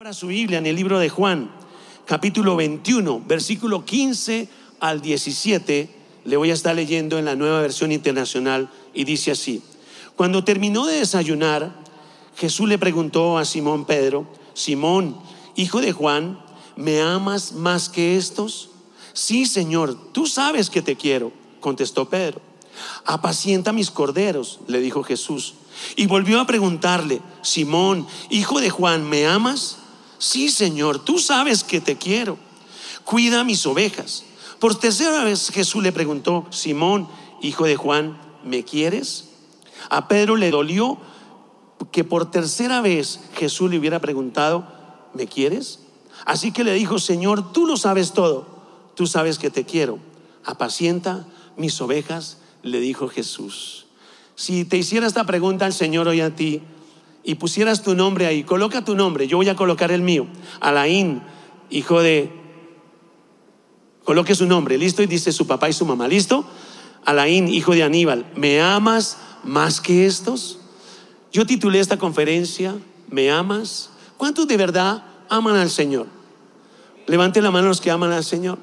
Abra su Biblia en el libro de Juan, capítulo 21, versículo 15 al 17. Le voy a estar leyendo en la nueva versión internacional y dice así. Cuando terminó de desayunar, Jesús le preguntó a Simón Pedro, Simón, hijo de Juan, ¿me amas más que estos? Sí, Señor, tú sabes que te quiero, contestó Pedro. Apacienta mis corderos, le dijo Jesús. Y volvió a preguntarle, Simón, hijo de Juan, ¿me amas? Sí, Señor, tú sabes que te quiero. Cuida mis ovejas. Por tercera vez Jesús le preguntó, Simón, hijo de Juan, ¿me quieres? A Pedro le dolió que por tercera vez Jesús le hubiera preguntado, ¿me quieres? Así que le dijo, Señor, tú lo sabes todo, tú sabes que te quiero. Apacienta mis ovejas, le dijo Jesús. Si te hiciera esta pregunta el Señor hoy a ti, y pusieras tu nombre ahí, coloca tu nombre, yo voy a colocar el mío, Alain, hijo de... Coloque su nombre, listo, y dice su papá y su mamá, listo. Alain, hijo de Aníbal, ¿me amas más que estos? Yo titulé esta conferencia, ¿me amas? ¿Cuántos de verdad aman al Señor? Levante la mano los que aman al Señor.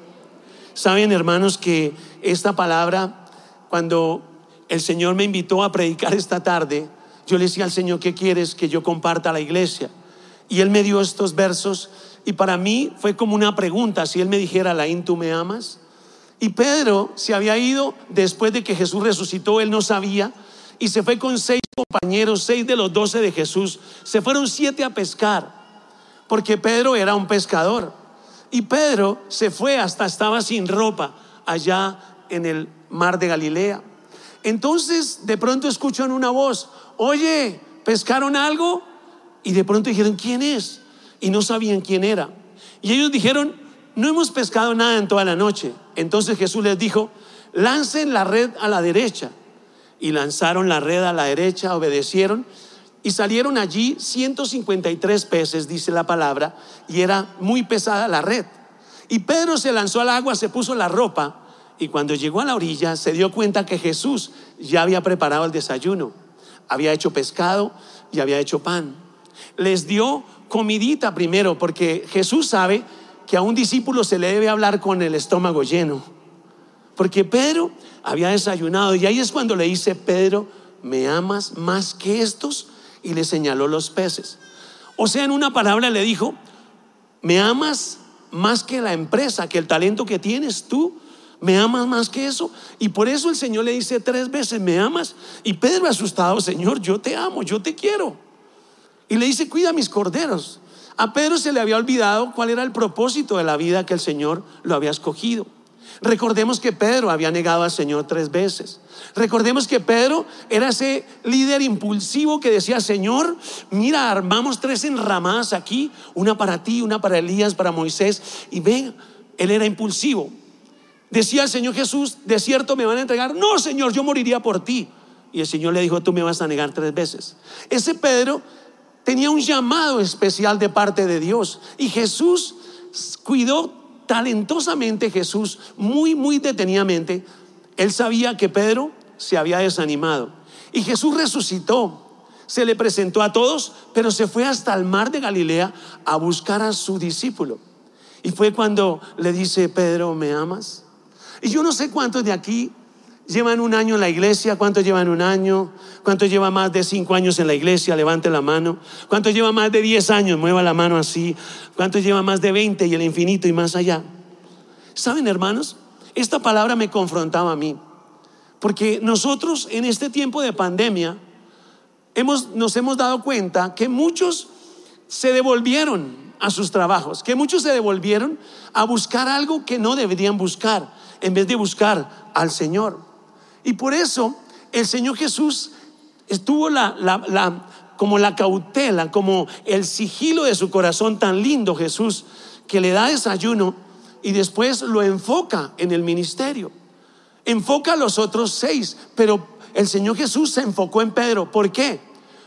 Saben, hermanos, que esta palabra, cuando el Señor me invitó a predicar esta tarde, yo le decía al Señor, ¿qué quieres que yo comparta a la iglesia? Y Él me dio estos versos y para mí fue como una pregunta, si Él me dijera, Laín, ¿tú me amas? Y Pedro se había ido después de que Jesús resucitó, él no sabía, y se fue con seis compañeros, seis de los doce de Jesús, se fueron siete a pescar, porque Pedro era un pescador. Y Pedro se fue hasta estaba sin ropa allá en el mar de Galilea. Entonces de pronto escuchan una voz, oye, ¿pescaron algo? Y de pronto dijeron, ¿quién es? Y no sabían quién era. Y ellos dijeron, no hemos pescado nada en toda la noche. Entonces Jesús les dijo, lancen la red a la derecha. Y lanzaron la red a la derecha, obedecieron. Y salieron allí 153 peces, dice la palabra, y era muy pesada la red. Y Pedro se lanzó al agua, se puso la ropa, y cuando llegó a la orilla se dio cuenta que Jesús ya había preparado el desayuno había hecho pescado y había hecho pan. Les dio comidita primero, porque Jesús sabe que a un discípulo se le debe hablar con el estómago lleno. Porque Pedro había desayunado y ahí es cuando le dice, Pedro, ¿me amas más que estos? Y le señaló los peces. O sea, en una palabra le dijo, ¿me amas más que la empresa, que el talento que tienes tú? ¿Me amas más que eso? Y por eso el Señor le dice tres veces, ¿me amas? Y Pedro asustado, Señor, yo te amo, yo te quiero. Y le dice, cuida mis corderos. A Pedro se le había olvidado cuál era el propósito de la vida que el Señor lo había escogido. Recordemos que Pedro había negado al Señor tres veces. Recordemos que Pedro era ese líder impulsivo que decía, Señor, mira, armamos tres enramadas aquí, una para ti, una para Elías, para Moisés. Y ven, él era impulsivo. Decía el Señor Jesús, de cierto me van a entregar. No, Señor, yo moriría por ti. Y el Señor le dijo, tú me vas a negar tres veces. Ese Pedro tenía un llamado especial de parte de Dios. Y Jesús cuidó talentosamente, Jesús, muy, muy detenidamente. Él sabía que Pedro se había desanimado. Y Jesús resucitó. Se le presentó a todos, pero se fue hasta el mar de Galilea a buscar a su discípulo. Y fue cuando le dice, Pedro, ¿me amas? Y yo no sé cuántos de aquí llevan un año en la iglesia, cuántos llevan un año, cuántos llevan más de cinco años en la iglesia, levante la mano, cuántos llevan más de diez años, mueva la mano así, cuántos llevan más de veinte y el infinito y más allá. ¿Saben, hermanos? Esta palabra me confrontaba a mí, porque nosotros en este tiempo de pandemia hemos, nos hemos dado cuenta que muchos se devolvieron a sus trabajos, que muchos se devolvieron a buscar algo que no deberían buscar en vez de buscar al Señor. Y por eso el Señor Jesús estuvo la, la, como la cautela, como el sigilo de su corazón tan lindo Jesús, que le da desayuno y después lo enfoca en el ministerio. Enfoca a los otros seis, pero el Señor Jesús se enfocó en Pedro. ¿Por qué?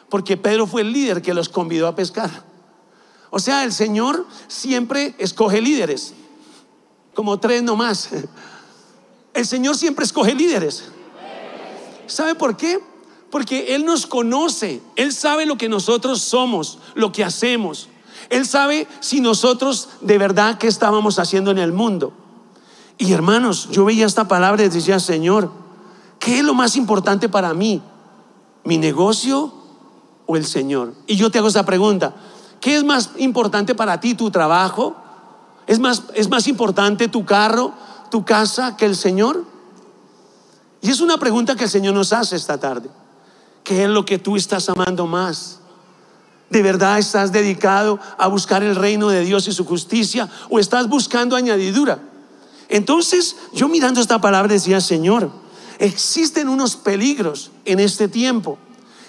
Porque Pedro fue el líder que los convidó a pescar. O sea, el Señor siempre escoge líderes, como tres nomás. El Señor siempre escoge líderes. ¿Sabe por qué? Porque Él nos conoce, Él sabe lo que nosotros somos, lo que hacemos. Él sabe si nosotros de verdad qué estábamos haciendo en el mundo. Y hermanos, yo veía esta palabra y decía, Señor, ¿qué es lo más importante para mí? ¿Mi negocio o el Señor? Y yo te hago esa pregunta. ¿Qué es más importante para ti, tu trabajo? ¿Es más, es más importante tu carro, tu casa que el Señor? Y es una pregunta que el Señor nos hace esta tarde. ¿Qué es lo que tú estás amando más? ¿De verdad estás dedicado a buscar el reino de Dios y su justicia o estás buscando añadidura? Entonces yo mirando esta palabra decía, Señor, existen unos peligros en este tiempo.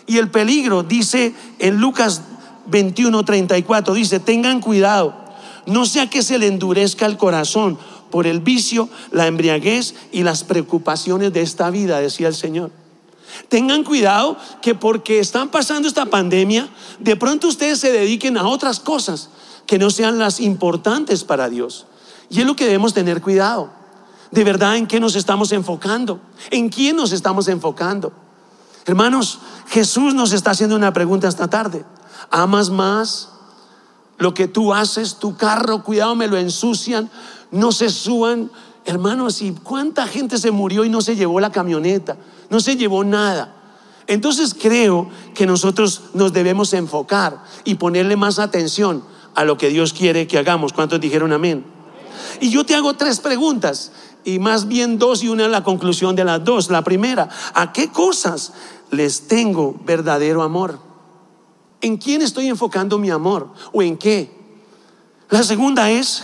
Y el peligro dice en Lucas 21, 34, dice, tengan cuidado, no sea que se le endurezca el corazón por el vicio, la embriaguez y las preocupaciones de esta vida, decía el Señor. Tengan cuidado que porque están pasando esta pandemia, de pronto ustedes se dediquen a otras cosas que no sean las importantes para Dios. Y es lo que debemos tener cuidado. De verdad, ¿en qué nos estamos enfocando? ¿En quién nos estamos enfocando? Hermanos, Jesús nos está haciendo una pregunta esta tarde. ¿Amas más lo que tú haces? Tu carro, cuidado, me lo ensucian, no se suban. Hermanos, ¿y cuánta gente se murió y no se llevó la camioneta? No se llevó nada. Entonces creo que nosotros nos debemos enfocar y ponerle más atención a lo que Dios quiere que hagamos. ¿Cuántos dijeron amén? Y yo te hago tres preguntas, y más bien dos y una en la conclusión de las dos. La primera, ¿a qué cosas les tengo verdadero amor? ¿En quién estoy enfocando mi amor? ¿O en qué? La segunda es,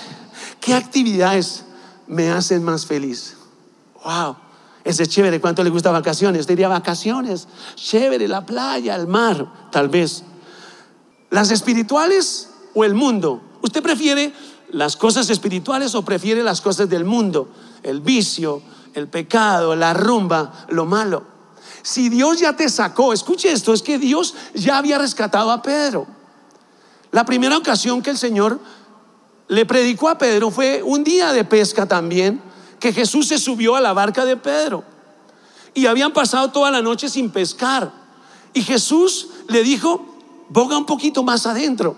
¿qué actividades me hacen más feliz? Wow, ese es chévere. ¿Cuánto le gusta vacaciones? Diría vacaciones, chévere, la playa, el mar, tal vez. ¿Las espirituales o el mundo? ¿Usted prefiere las cosas espirituales o prefiere las cosas del mundo? El vicio, el pecado, la rumba, lo malo. Si Dios ya te sacó, escuche esto, es que Dios ya había rescatado a Pedro. La primera ocasión que el Señor le predicó a Pedro fue un día de pesca también, que Jesús se subió a la barca de Pedro. Y habían pasado toda la noche sin pescar. Y Jesús le dijo, boga un poquito más adentro.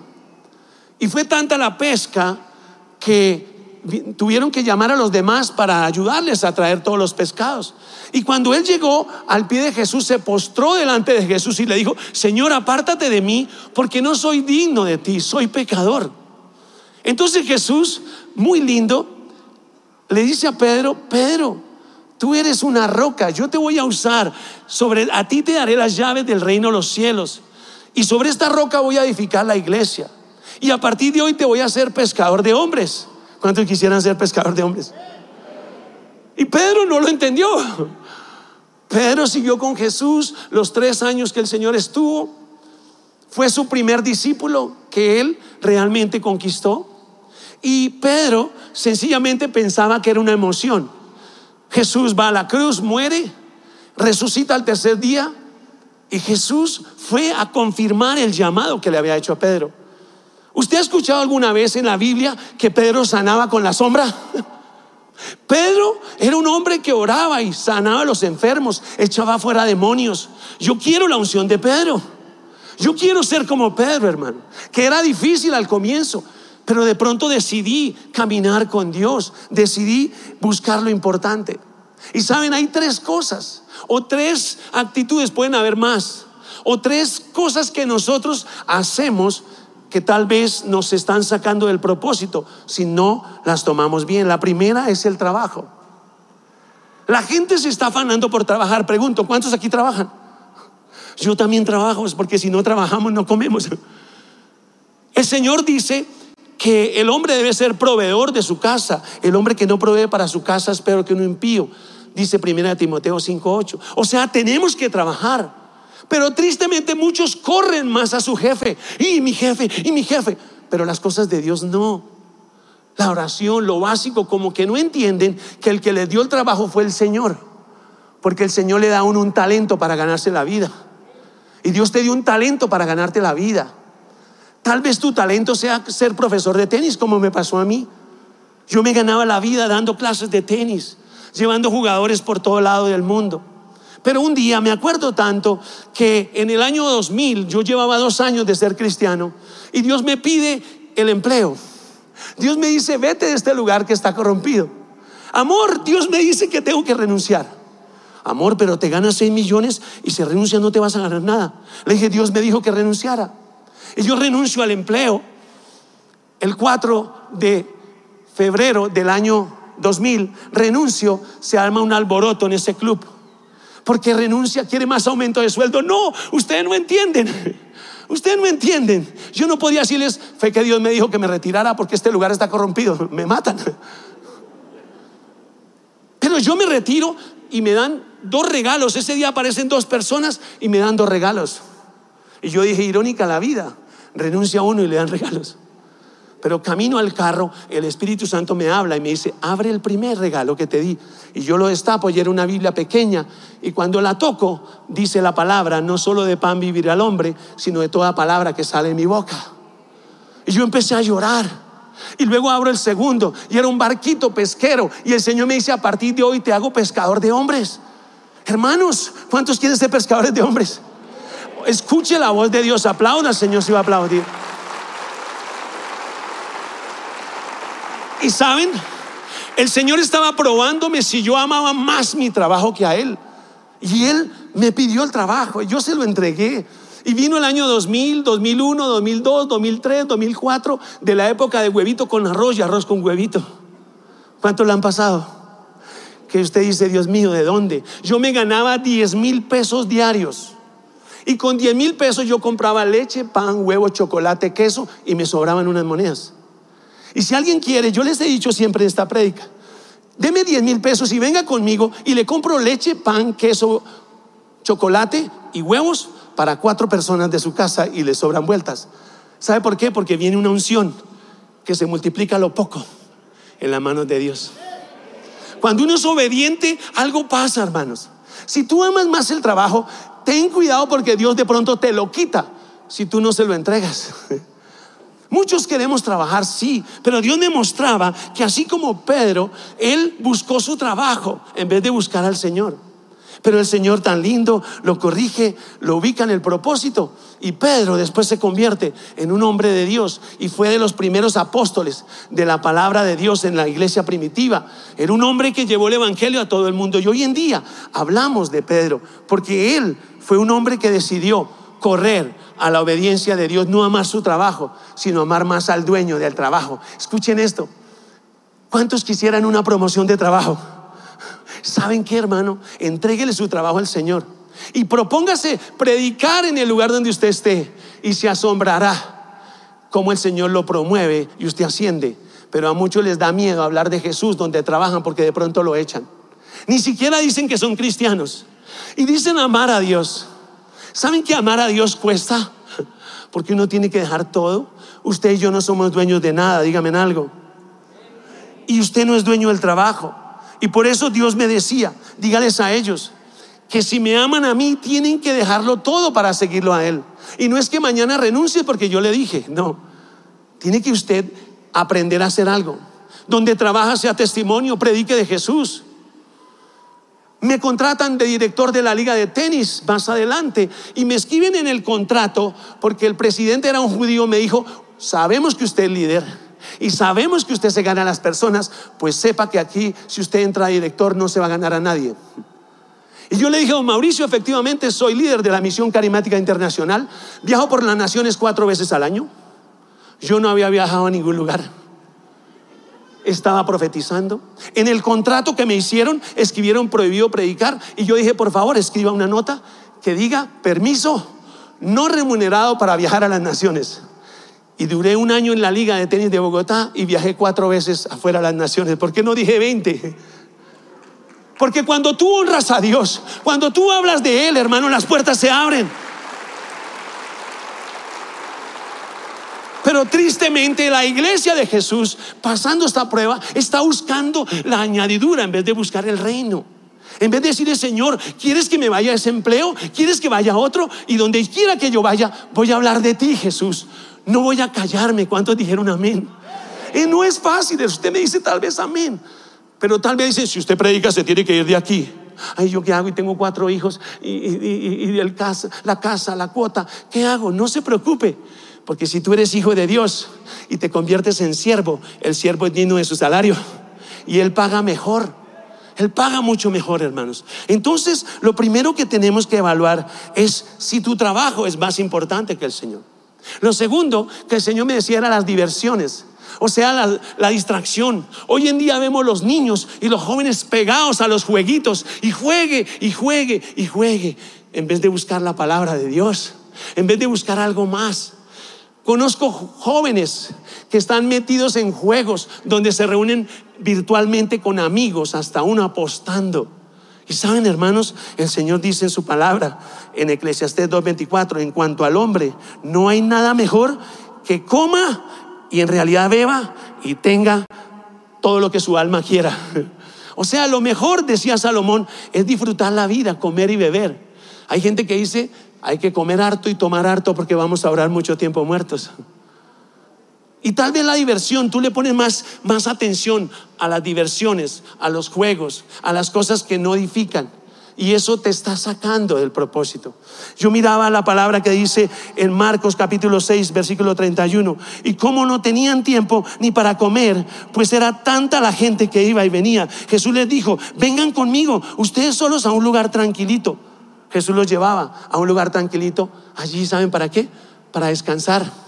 Y fue tanta la pesca que tuvieron que llamar a los demás para ayudarles a traer todos los pescados. Y cuando él llegó al pie de Jesús, se postró delante de Jesús y le dijo, Señor, apártate de mí, porque no soy digno de ti, soy pecador. Entonces Jesús, muy lindo, le dice a Pedro, Pedro, tú eres una roca, yo te voy a usar, sobre a ti te daré las llaves del reino de los cielos, y sobre esta roca voy a edificar la iglesia. Y a partir de hoy te voy a hacer pescador de hombres. ¿Cuántos quisieran ser pescador de hombres? Y Pedro no lo entendió. Pedro siguió con Jesús los tres años que el Señor estuvo. Fue su primer discípulo que él realmente conquistó. Y Pedro sencillamente pensaba que era una emoción. Jesús va a la cruz, muere, resucita al tercer día. Y Jesús fue a confirmar el llamado que le había hecho a Pedro. ¿Usted ha escuchado alguna vez en la Biblia que Pedro sanaba con la sombra? Pedro era un hombre que oraba y sanaba a los enfermos, echaba fuera demonios. Yo quiero la unción de Pedro. Yo quiero ser como Pedro, hermano, que era difícil al comienzo, pero de pronto decidí caminar con Dios, decidí buscar lo importante. Y saben, hay tres cosas, o tres actitudes, pueden haber más, o tres cosas que nosotros hacemos que tal vez nos están sacando del propósito si no las tomamos bien. La primera es el trabajo. La gente se está afanando por trabajar. Pregunto, ¿cuántos aquí trabajan? Yo también trabajo, porque si no trabajamos no comemos. El Señor dice que el hombre debe ser proveedor de su casa. El hombre que no provee para su casa es peor que un impío. Dice 1 Timoteo 5:8. O sea, tenemos que trabajar. Pero tristemente muchos corren más a su jefe. Y mi jefe, y mi jefe. Pero las cosas de Dios no. La oración, lo básico, como que no entienden que el que le dio el trabajo fue el Señor. Porque el Señor le da a uno un talento para ganarse la vida. Y Dios te dio un talento para ganarte la vida. Tal vez tu talento sea ser profesor de tenis, como me pasó a mí. Yo me ganaba la vida dando clases de tenis, llevando jugadores por todo lado del mundo. Pero un día me acuerdo tanto que en el año 2000 yo llevaba dos años de ser cristiano y Dios me pide el empleo. Dios me dice, vete de este lugar que está corrompido. Amor, Dios me dice que tengo que renunciar. Amor, pero te ganas 6 millones y si renuncias no te vas a ganar nada. Le dije, Dios me dijo que renunciara. Yo renuncio al empleo. El 4 de febrero del año 2000, renuncio, se arma un alboroto en ese club. Porque renuncia, quiere más aumento de sueldo. No, ustedes no entienden. Ustedes no entienden. Yo no podía decirles, fue que Dios me dijo que me retirara porque este lugar está corrompido. Me matan. Pero yo me retiro y me dan dos regalos. Ese día aparecen dos personas y me dan dos regalos. Y yo dije, irónica la vida. Renuncia a uno y le dan regalos. Pero camino al carro, el Espíritu Santo me habla y me dice, abre el primer regalo que te di. Y yo lo destapo y era una Biblia pequeña. Y cuando la toco, dice la palabra, no solo de pan vivir al hombre, sino de toda palabra que sale de mi boca. Y yo empecé a llorar. Y luego abro el segundo y era un barquito pesquero. Y el Señor me dice, a partir de hoy te hago pescador de hombres. Hermanos, ¿cuántos quieren ser pescadores de hombres? Escuche la voz de Dios, aplauda Señor si va a aplaudir. Y saben, el Señor estaba probándome si yo amaba más mi trabajo que a Él. Y Él me pidió el trabajo y yo se lo entregué. Y vino el año 2000, 2001, 2002, 2003, 2004, de la época de huevito con arroz y arroz con huevito. ¿Cuánto le han pasado? Que usted dice, Dios mío, ¿de dónde? Yo me ganaba 10 mil pesos diarios. Y con 10 mil pesos yo compraba leche, pan, huevo, chocolate, queso y me sobraban unas monedas. Y si alguien quiere, yo les he dicho siempre en esta prédica, deme 10 mil pesos y venga conmigo y le compro leche, pan, queso, chocolate y huevos para cuatro personas de su casa y le sobran vueltas. ¿Sabe por qué? Porque viene una unción que se multiplica lo poco en las manos de Dios. Cuando uno es obediente, algo pasa, hermanos. Si tú amas más el trabajo, ten cuidado porque Dios de pronto te lo quita si tú no se lo entregas. Muchos queremos trabajar, sí, pero Dios demostraba que así como Pedro, él buscó su trabajo en vez de buscar al Señor. Pero el Señor tan lindo lo corrige, lo ubica en el propósito. Y Pedro después se convierte en un hombre de Dios y fue de los primeros apóstoles de la palabra de Dios en la iglesia primitiva. Era un hombre que llevó el Evangelio a todo el mundo. Y hoy en día hablamos de Pedro porque él fue un hombre que decidió correr a la obediencia de Dios, no amar su trabajo, sino amar más al dueño del trabajo. Escuchen esto. ¿Cuántos quisieran una promoción de trabajo? ¿Saben qué, hermano? Entréguele su trabajo al Señor y propóngase predicar en el lugar donde usted esté y se asombrará cómo el Señor lo promueve y usted asciende. Pero a muchos les da miedo hablar de Jesús donde trabajan porque de pronto lo echan. Ni siquiera dicen que son cristianos y dicen amar a Dios. ¿Saben que amar a Dios cuesta? Porque uno tiene que dejar todo. Usted y yo no somos dueños de nada, dígame algo. Y usted no es dueño del trabajo. Y por eso Dios me decía, dígales a ellos, que si me aman a mí, tienen que dejarlo todo para seguirlo a Él. Y no es que mañana renuncie porque yo le dije, no. Tiene que usted aprender a hacer algo. Donde trabaja sea testimonio, predique de Jesús. Me contratan de director de la liga de tenis más adelante y me escriben en el contrato porque el presidente era un judío, me dijo, sabemos que usted es líder y sabemos que usted se gana a las personas, pues sepa que aquí si usted entra a director no se va a ganar a nadie. Y yo le dije, don Mauricio, efectivamente soy líder de la Misión Carimática Internacional, viajo por las naciones cuatro veces al año. Yo no había viajado a ningún lugar estaba profetizando. En el contrato que me hicieron, escribieron prohibido predicar y yo dije, por favor, escriba una nota que diga permiso no remunerado para viajar a las naciones. Y duré un año en la Liga de Tenis de Bogotá y viajé cuatro veces afuera a las naciones. ¿Por qué no dije 20? Porque cuando tú honras a Dios, cuando tú hablas de Él, hermano, las puertas se abren. Pero tristemente la iglesia de Jesús, pasando esta prueba, está buscando la añadidura en vez de buscar el reino. En vez de decirle, Señor, ¿quieres que me vaya a ese empleo? ¿Quieres que vaya a otro? Y donde quiera que yo vaya, voy a hablar de ti, Jesús. No voy a callarme. ¿Cuántos dijeron amén? Y no es fácil. Usted me dice tal vez amén. Pero tal vez dice, si usted predica, se tiene que ir de aquí. Ay, ¿yo qué hago? Y tengo cuatro hijos y, el casa, la casa, la cuota. ¿Qué hago? No se preocupe Porque si tú eres hijo de Dios y te conviertes en siervo, el siervo es digno de su salario y él paga mejor. Él paga mucho mejor, hermanos. Entonces, lo primero que tenemos que evaluar es si tu trabajo es más importante que el Señor. Lo segundo que el Señor me decía era las diversiones. O sea, la, distracción. Hoy en día vemos los niños y los jóvenes pegados a los jueguitos y juegue y juegue y juegue en vez de buscar la palabra de Dios, en vez de buscar algo más. Conozco jóvenes que están metidos en juegos donde se reúnen virtualmente con amigos, hasta uno apostando. Y saben, hermanos, el Señor dice en su palabra, en Eclesiastés 2.24, en cuanto al hombre, no hay nada mejor que coma y en realidad beba y tenga todo lo que su alma quiera. O sea, lo mejor, decía Salomón, es disfrutar la vida, comer y beber. Hay gente que dice, hay que comer harto y tomar harto porque vamos a orar mucho tiempo muertos. Y tal vez la diversión, tú le pones más, más atención a las diversiones, a los juegos, a las cosas que no edifican. Y eso te está sacando del propósito. Yo miraba la palabra que dice en Marcos capítulo 6, versículo 31. Y como no tenían tiempo ni para comer, pues era tanta la gente que iba y venía. Jesús les dijo, vengan conmigo, ustedes solos a un lugar tranquilito. Jesús los llevaba a un lugar tranquilito. Allí, ¿saben para qué? Para descansar.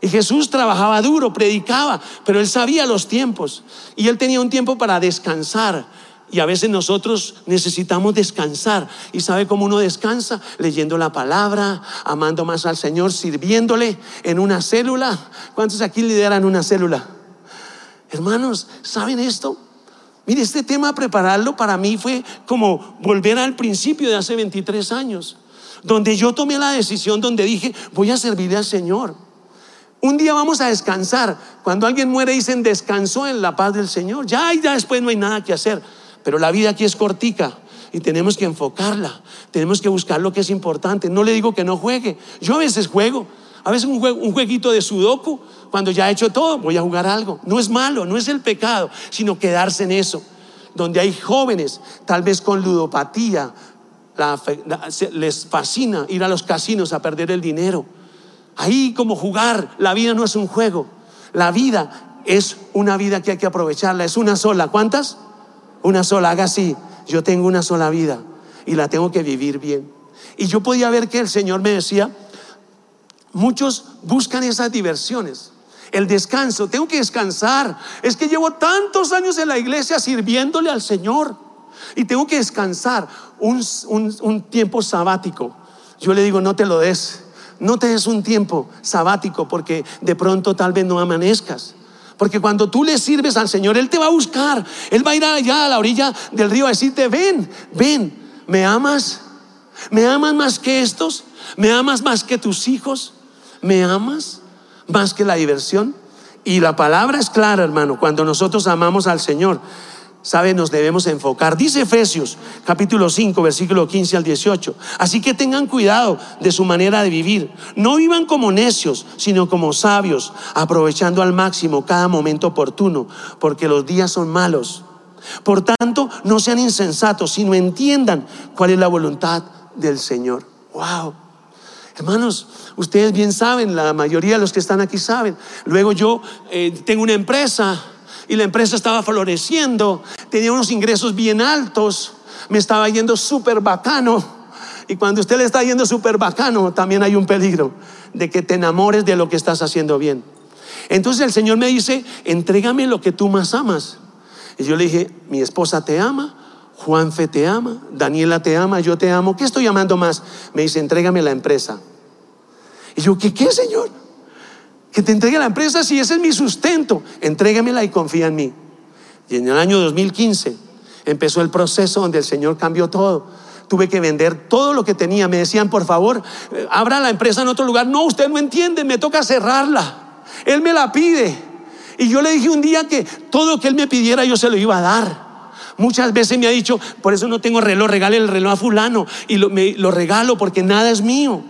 Y Jesús trabajaba duro, predicaba, pero él sabía los tiempos. Y él tenía un tiempo para descansar. Y a veces nosotros necesitamos descansar. ¿Y sabe cómo uno descansa? Leyendo la palabra, amando más al Señor, sirviéndole en una célula. ¿Cuántos aquí lideran una célula? Hermanos, ¿saben esto? Mire, este tema prepararlo para mí fue como volver al principio de hace 23 años, donde yo tomé la decisión, donde dije, voy a servirle al Señor. Un día vamos a descansar. Cuando alguien muere dicen, descansó en la paz del Señor. Ya, ya después no hay nada que hacer. Pero la vida aquí es cortica y tenemos que enfocarla. Tenemos que buscar lo que es importante. No le digo que no juegue. Yo a veces juego. A veces un, un jueguito de sudoku cuando ya he hecho todo, voy a jugar algo. No es malo, no es el pecado, sino quedarse en eso. Donde hay jóvenes, tal vez con ludopatía, les fascina ir a los casinos a perder el dinero. Ahí como jugar, la vida no es un juego. La vida es una vida que hay que aprovecharla, es una sola. ¿Cuántas? Una sola, haga así. Yo tengo una sola vida y la tengo que vivir bien. Y yo podía ver que el Señor me decía, muchos buscan esas diversiones el descanso. Tengo que descansar. Es que llevo tantos años en la iglesia sirviéndole al Señor y tengo que descansar. Un, tiempo sabático. Yo le digo, no te lo des. No te des un tiempo sabático porque de pronto tal vez no amanezcas. Porque cuando tú le sirves al Señor, Él te va a buscar. Él va a ir allá a la orilla del río a decirte, ven, ven, ¿me amas? ¿Me amas más que estos? ¿Me amas más que tus hijos? ¿Me amas? más que la diversión. Y la palabra es clara, hermano, cuando nosotros amamos al Señor, ¿sabe? Nos debemos enfocar. Dice Efesios capítulo 5, versículo 15 al 18. Así que tengan cuidado de su manera de vivir. No vivan como necios, sino como sabios, aprovechando al máximo cada momento oportuno, porque los días son malos. Por tanto, no sean insensatos, sino entiendan cuál es la voluntad del Señor. Wow. Hermanos, ustedes bien saben, la mayoría de los que están aquí saben. Luego yo eh, tengo una empresa y la empresa estaba floreciendo, tenía unos ingresos bien altos, me estaba yendo súper bacano. Y cuando usted le está yendo súper bacano, también hay un peligro de que te enamores de lo que estás haciendo bien. Entonces el Señor me dice, entrégame lo que tú más amas. Y yo le dije, mi esposa te ama, Juanfe te ama, Daniela te ama, yo te amo. ¿Qué estoy llamando más? Me dice, entrégame la empresa. Y yo, ¿qué qué, Señor? Que te entregue la empresa si ese es mi sustento. Entrégamela y confía en mí. Y en el año 2015 empezó el proceso donde el Señor cambió todo. Tuve que vender todo lo que tenía. Me decían, por favor, eh, abra la empresa en otro lugar. No, usted no entiende, me toca cerrarla. Él me la pide. Y yo le dije un día que todo lo que él me pidiera yo se lo iba a dar. Muchas veces me ha dicho, por eso no tengo reloj, regale el reloj a fulano y me, lo regalo porque nada es mío.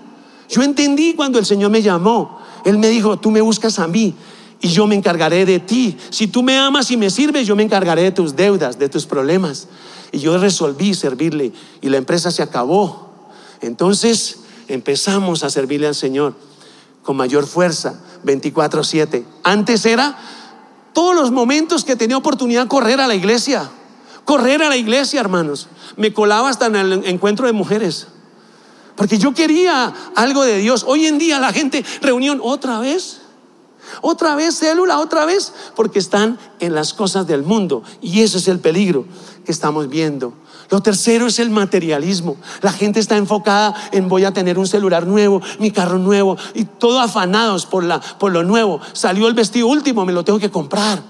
Yo entendí cuando el Señor me llamó. Él me dijo, tú me buscas a mí y yo me encargaré de ti. Si tú me amas y me sirves, yo me encargaré de tus deudas, de tus problemas. Y yo resolví servirle y la empresa se acabó. Entonces empezamos a servirle al Señor. con mayor fuerza, 24/7. Antes era todos los momentos que tenía oportunidad correr a la iglesia, correr a la iglesia, hermanos. Me colaba hasta en el encuentro de mujeres. Porque yo quería algo de Dios. Hoy en día la gente, reunión otra vez. Otra vez célula, otra vez, porque están en las cosas del mundo. Y ese es el peligro que estamos viendo. Lo tercero es el materialismo. La gente está enfocada en voy a tener un celular nuevo, mi carro nuevo, y todo afanados por, la, por lo nuevo. Salió el vestido último, me lo tengo que comprar.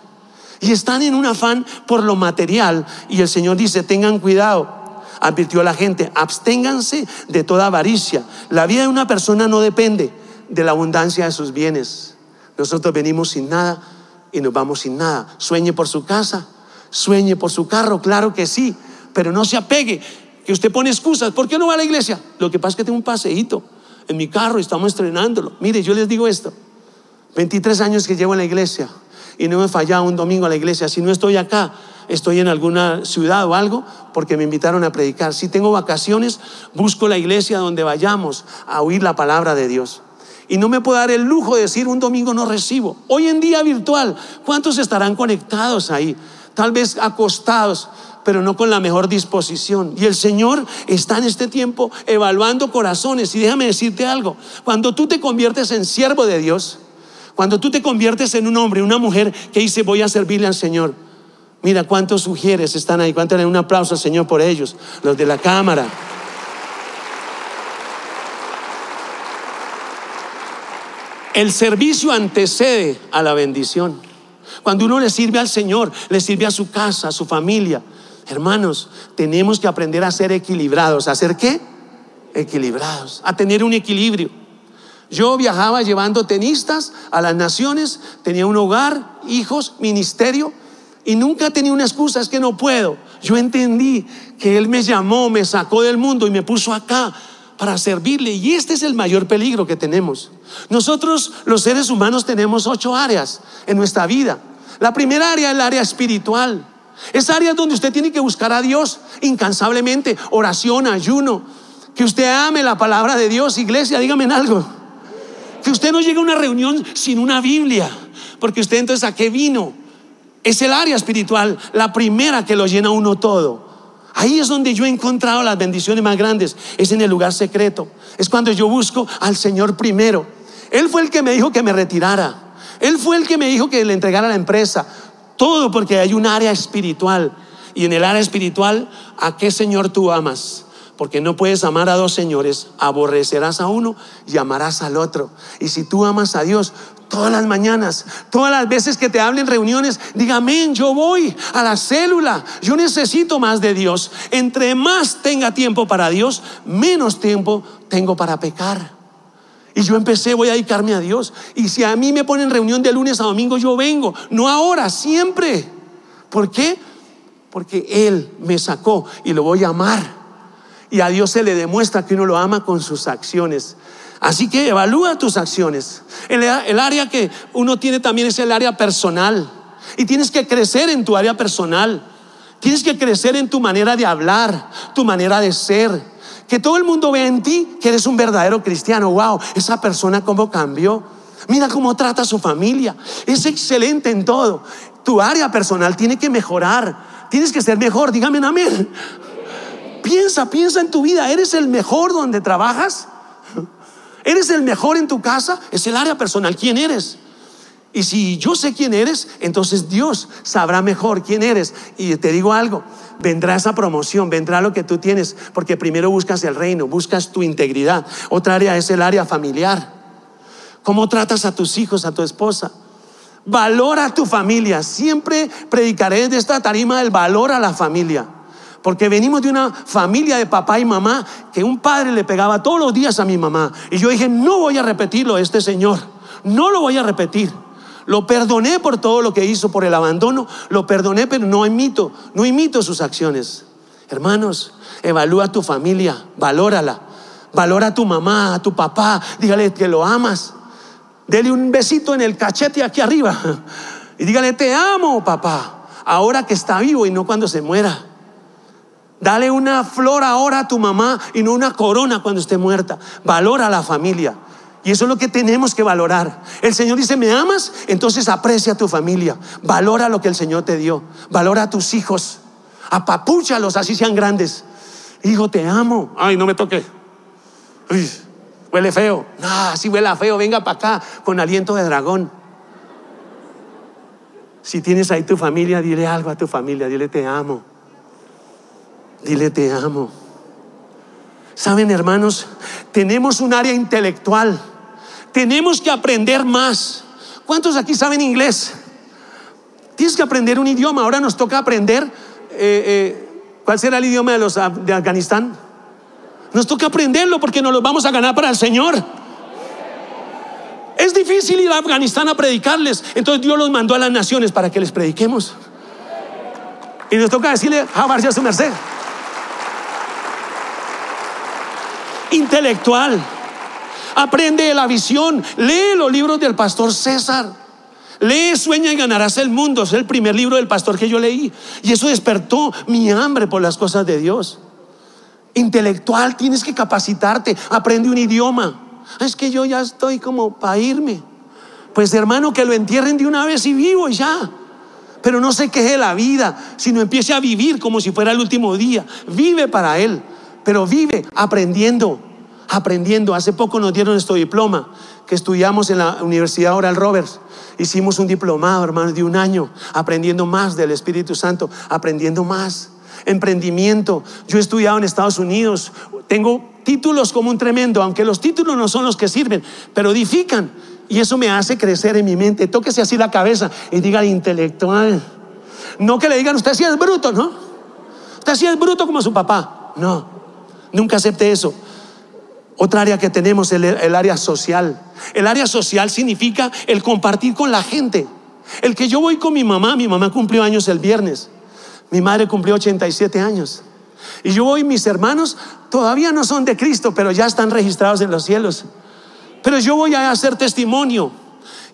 Y están en un afán por lo material. Y el Señor dice, tengan cuidado. Advirtió a la gente, absténganse de toda avaricia. La vida de una persona no depende de la abundancia de sus bienes. Nosotros venimos sin nada y nos vamos sin nada. Sueñe por su casa, sueñe por su carro, claro que sí, pero no se apegue, que usted pone excusas. ¿Por qué no va a la iglesia? Lo que pasa es que tengo un paseíto en mi carro y estamos estrenándolo. Mire, yo les digo esto, 23 años que llevo en la iglesia y no he fallado un domingo a la iglesia. Si no estoy acá, estoy en alguna ciudad o algo porque me invitaron a predicar. Si tengo vacaciones, busco la iglesia donde vayamos a oír la palabra de Dios. Y no me puedo dar el lujo de decir un domingo no recibo. Hoy en día virtual, ¿cuántos estarán conectados ahí? Tal vez acostados, pero no con la mejor disposición. Y el Señor está en este tiempo evaluando corazones. Y déjame decirte algo, cuando tú te conviertes en siervo de Dios, cuando tú te conviertes en un hombre, una mujer que dice voy a servirle al Señor, mira cuántos sugieres están ahí, cuántos un aplauso al Señor por ellos, los de la cámara. El servicio antecede a la bendición. Cuando uno le sirve al Señor, le sirve a su casa, a su familia. Hermanos, tenemos que aprender a ser equilibrados. ¿A ser qué? Equilibrados. A tener un equilibrio. Yo viajaba llevando tenistas a las naciones, tenía un hogar, hijos, ministerio, y nunca tenía una excusa, es que no puedo. Yo entendí que Él me llamó, me sacó del mundo y me puso acá para servirle. Y este es el mayor peligro que tenemos. Nosotros los seres humanos tenemos ocho áreas en nuestra vida. La primera área es el área espiritual. Es área donde usted tiene que buscar a Dios incansablemente, oración, ayuno. Que usted ame la palabra de Dios, iglesia, dígame en algo. Que usted no llegue a una reunión sin una Biblia, porque usted entonces a qué vino. Es el área espiritual, la primera que lo llena uno todo. Ahí es donde yo he encontrado las bendiciones más grandes. Es en el lugar secreto. Es cuando yo busco al Señor primero. Él fue el que me dijo que me retirara. Él fue el que me dijo que le entregara la empresa. Todo porque hay un área espiritual. Y en el área espiritual, ¿a qué Señor tú amas? Porque no puedes amar a dos señores, aborrecerás a uno y amarás al otro. Y si tú amas a Dios, todas las mañanas, todas las veces que te hablen reuniones, diga, amén, yo voy a la célula, yo necesito más de Dios. Entre más tenga tiempo para Dios, menos tiempo tengo para pecar. Y yo empecé, voy a dedicarme a Dios. Y si a mí me ponen reunión de lunes a domingo, yo vengo. No ahora, siempre. ¿Por qué? Porque Él me sacó y lo voy a amar. Y a Dios se le demuestra que uno lo ama con sus acciones. Así que evalúa tus acciones. El, área que uno tiene también es el área personal. Y tienes que crecer en tu área personal. Tienes que crecer en tu manera de hablar, tu manera de ser. Que todo el mundo vea en ti que eres un verdadero cristiano. Wow, esa persona cómo cambió. Mira cómo trata a su familia. Es excelente en todo. Tu área personal tiene que mejorar. Tienes que ser mejor. Dígame amén. Piensa, piensa en tu vida. ¿Eres el mejor donde trabajas? ¿Eres el mejor en tu casa? Es el área personal. ¿Quién eres? Y si yo sé quién eres, entonces Dios sabrá mejor quién eres. Y te digo algo, vendrá esa promoción, vendrá lo que tú tienes, porque primero buscas el reino, buscas tu integridad. Otra área es el área familiar. ¿Cómo tratas a tus hijos, a tu esposa? Valora a tu familia. Siempre predicaré de esta tarima el valor a la familia. Porque venimos de una familia de papá y mamá que un padre le pegaba todos los días a mi mamá. Y yo dije, no voy a repetirlo este señor. No lo voy a repetir. Lo perdoné por todo lo que hizo, por el abandono. Lo perdoné, pero no imito, no imito sus acciones. Hermanos, evalúa a tu familia, valórala. Valora a tu mamá, a tu papá. Dígale que lo amas. Dele un besito en el cachete aquí arriba. Y dígale, te amo, papá. Ahora que está vivo y no cuando se muera. Dale una flor ahora a tu mamá y no una corona cuando esté muerta. Valora a la familia. Y eso es lo que tenemos que valorar. El Señor dice, ¿me amas? Entonces aprecia a tu familia. Valora lo que el Señor te dio. Valora a tus hijos. Apapúchalos, así sean grandes. Hijo, te amo. Ay, no me toque. huele feo. No, si huele feo, venga para acá con aliento de dragón. Si tienes ahí tu familia, dile algo a tu familia. Dile, te amo. Dile, te amo. Saben, hermanos, tenemos un área intelectual tenemos que aprender más. ¿Cuántos aquí saben inglés? Tienes que aprender un idioma. Ahora nos toca aprender. Eh, eh, ¿Cuál será el idioma de, los, de Afganistán? Nos toca aprenderlo porque nos lo vamos a ganar para el Señor. Es difícil ir a Afganistán a predicarles. Entonces Dios los mandó a las naciones para que les prediquemos. Y nos toca decirle, a su merced. Intelectual. Aprende la visión. Lee los libros del pastor César. Lee, sueña y ganarás el mundo. Es el primer libro del pastor que yo leí. Y eso despertó mi hambre por las cosas de Dios. Intelectual, tienes que capacitarte. Aprende un idioma. Es que yo ya estoy como para irme. Pues hermano, que lo entierren de una vez y vivo ya. Pero no se queje la vida, sino empiece a vivir como si fuera el último día. Vive para Él, pero vive aprendiendo aprendiendo. Hace poco nos dieron este diploma que estudiamos en la Universidad Oral Roberts. Hicimos un diplomado, hermanos, de un año, aprendiendo más del Espíritu Santo, aprendiendo más. Emprendimiento. Yo he estudiado en Estados Unidos. Tengo títulos como un tremendo, aunque los títulos no son los que sirven, pero edifican. Y eso me hace crecer en mi mente. Tóquese así la cabeza y diga intelectual. No que le digan, usted sí es bruto, ¿no? Usted sí es bruto como su papá. No, nunca acepte eso. Otra área que tenemos es el, área social. El área social significa el compartir con la gente. El que yo voy con mi mamá, mi mamá cumplió años el viernes, mi madre cumplió 87 años. Y yo voy, mis hermanos todavía no son de Cristo, pero ya están registrados en los cielos. Pero yo voy a hacer testimonio.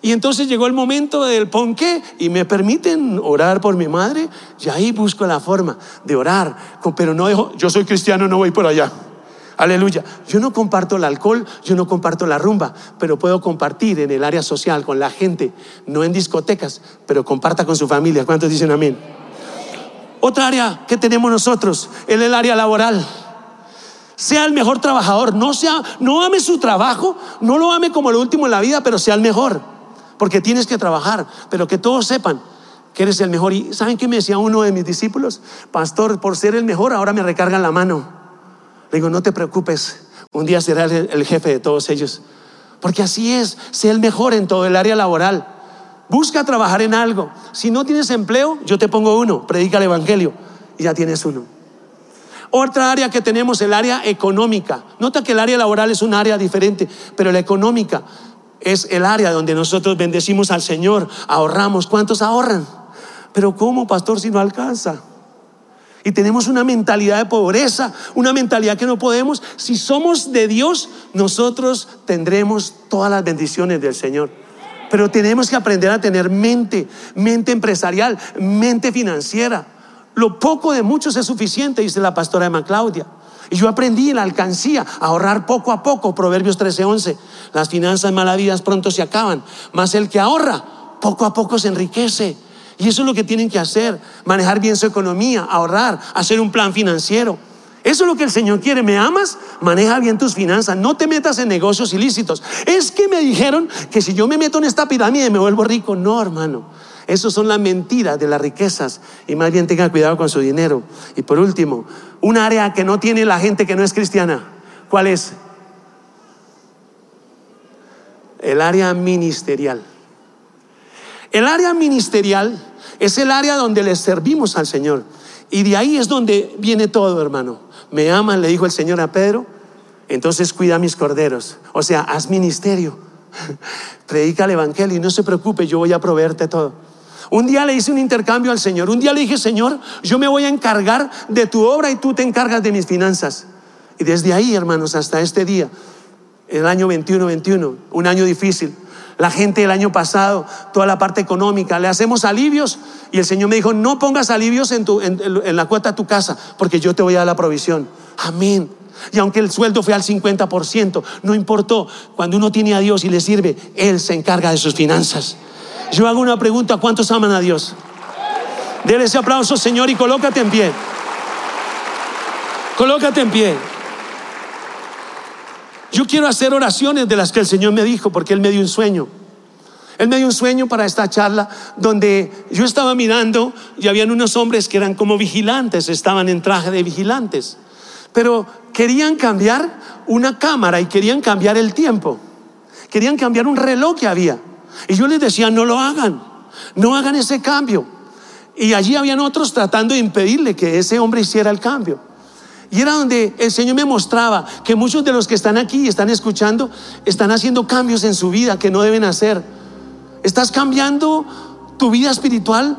Y entonces llegó el momento del ponqué y me permiten orar por mi madre. Y ahí busco la forma de orar. Pero no dejo, yo soy cristiano, no voy por allá. Aleluya. Yo no comparto el alcohol, yo no comparto la rumba, pero puedo compartir en el área social con la gente, no en discotecas, pero comparta con su familia. ¿Cuántos dicen amén? Otra área que tenemos nosotros es el área laboral. Sea el mejor trabajador, no sea no ame su trabajo, no lo ame como lo último en la vida, pero sea el mejor, porque tienes que trabajar, pero que todos sepan que eres el mejor. ¿Y saben qué me decía uno de mis discípulos? Pastor, por ser el mejor ahora me recargan la mano. Le digo, no te preocupes, un día será el jefe de todos ellos. Porque así es, sé el mejor en todo el área laboral. Busca trabajar en algo. Si no tienes empleo, yo te pongo uno, predica el Evangelio y ya tienes uno. Otra área que tenemos, el área económica. Nota que el área laboral es un área diferente, pero la económica es el área donde nosotros bendecimos al Señor, ahorramos. ¿Cuántos ahorran? Pero ¿cómo, pastor, si no alcanza? Y tenemos una mentalidad de pobreza, una mentalidad que no podemos. Si somos de Dios, nosotros tendremos todas las bendiciones del Señor. Pero tenemos que aprender a tener mente, mente empresarial, mente financiera. Lo poco de muchos es suficiente, dice la pastora Emma Claudia. Y yo aprendí en la alcancía a ahorrar poco a poco, Proverbios 13:11. Las finanzas malavidas pronto se acaban, mas el que ahorra poco a poco se enriquece. Y eso es lo que tienen que hacer, manejar bien su economía, ahorrar, hacer un plan financiero. Eso es lo que el Señor quiere. ¿Me amas? Maneja bien tus finanzas. No te metas en negocios ilícitos. Es que me dijeron que si yo me meto en esta pirámide me vuelvo rico. No, hermano. Eso son las mentiras de las riquezas. Y más bien tenga cuidado con su dinero. Y por último, un área que no tiene la gente que no es cristiana. ¿Cuál es? El área ministerial. El área ministerial es el área donde le servimos al Señor. Y de ahí es donde viene todo, hermano. Me aman, le dijo el Señor a Pedro. Entonces cuida mis corderos. O sea, haz ministerio. Predica el Evangelio y no se preocupe, yo voy a proveerte todo. Un día le hice un intercambio al Señor. Un día le dije, Señor, yo me voy a encargar de tu obra y tú te encargas de mis finanzas. Y desde ahí, hermanos, hasta este día, el año 21-21, un año difícil, la gente el año pasado, toda la parte económica, le hacemos alivios y el Señor me dijo, no pongas alivios en, en la cuota de tu casa, porque yo te voy a dar la provisión. Amén. Y aunque el sueldo fue al 50%, no importó. Cuando uno tiene a Dios y le sirve, Él se encarga de sus finanzas. Yo hago una pregunta, ¿cuántos aman a Dios? Dele ese aplauso, Señor, y colócate en pie. Colócate en pie. Yo quiero hacer oraciones de las que el Señor me dijo, porque Él me dio un sueño. Él me dio un sueño para esta charla donde yo estaba mirando y habían unos hombres que eran como vigilantes, estaban en traje de vigilantes, pero querían cambiar una cámara y querían cambiar el tiempo, querían cambiar un reloj que había. Y yo les decía, no lo hagan, no hagan ese cambio. Y allí habían otros tratando de impedirle que ese hombre hiciera el cambio. Y era donde el Señor me mostraba que muchos de los que están aquí y están escuchando están haciendo cambios en su vida que no deben hacer. Estás cambiando tu vida espiritual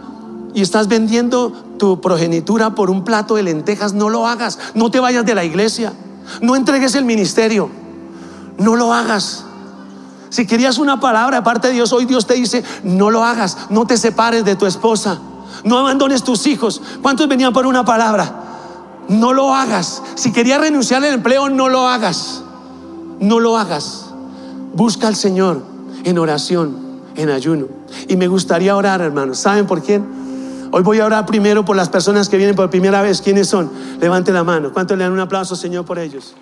y estás vendiendo tu progenitura por un plato de lentejas. No lo hagas. No te vayas de la iglesia. No entregues el ministerio. No lo hagas. Si querías una palabra aparte de Dios, hoy Dios te dice, no lo hagas. No te separes de tu esposa. No abandones tus hijos. ¿Cuántos venían por una palabra? No lo hagas. Si querías renunciar al empleo, no lo hagas. No lo hagas. Busca al Señor en oración, en ayuno. Y me gustaría orar, hermanos. ¿Saben por quién? Hoy voy a orar primero por las personas que vienen por primera vez. ¿Quiénes son? Levante la mano. ¿Cuántos le dan un aplauso, Señor, por ellos?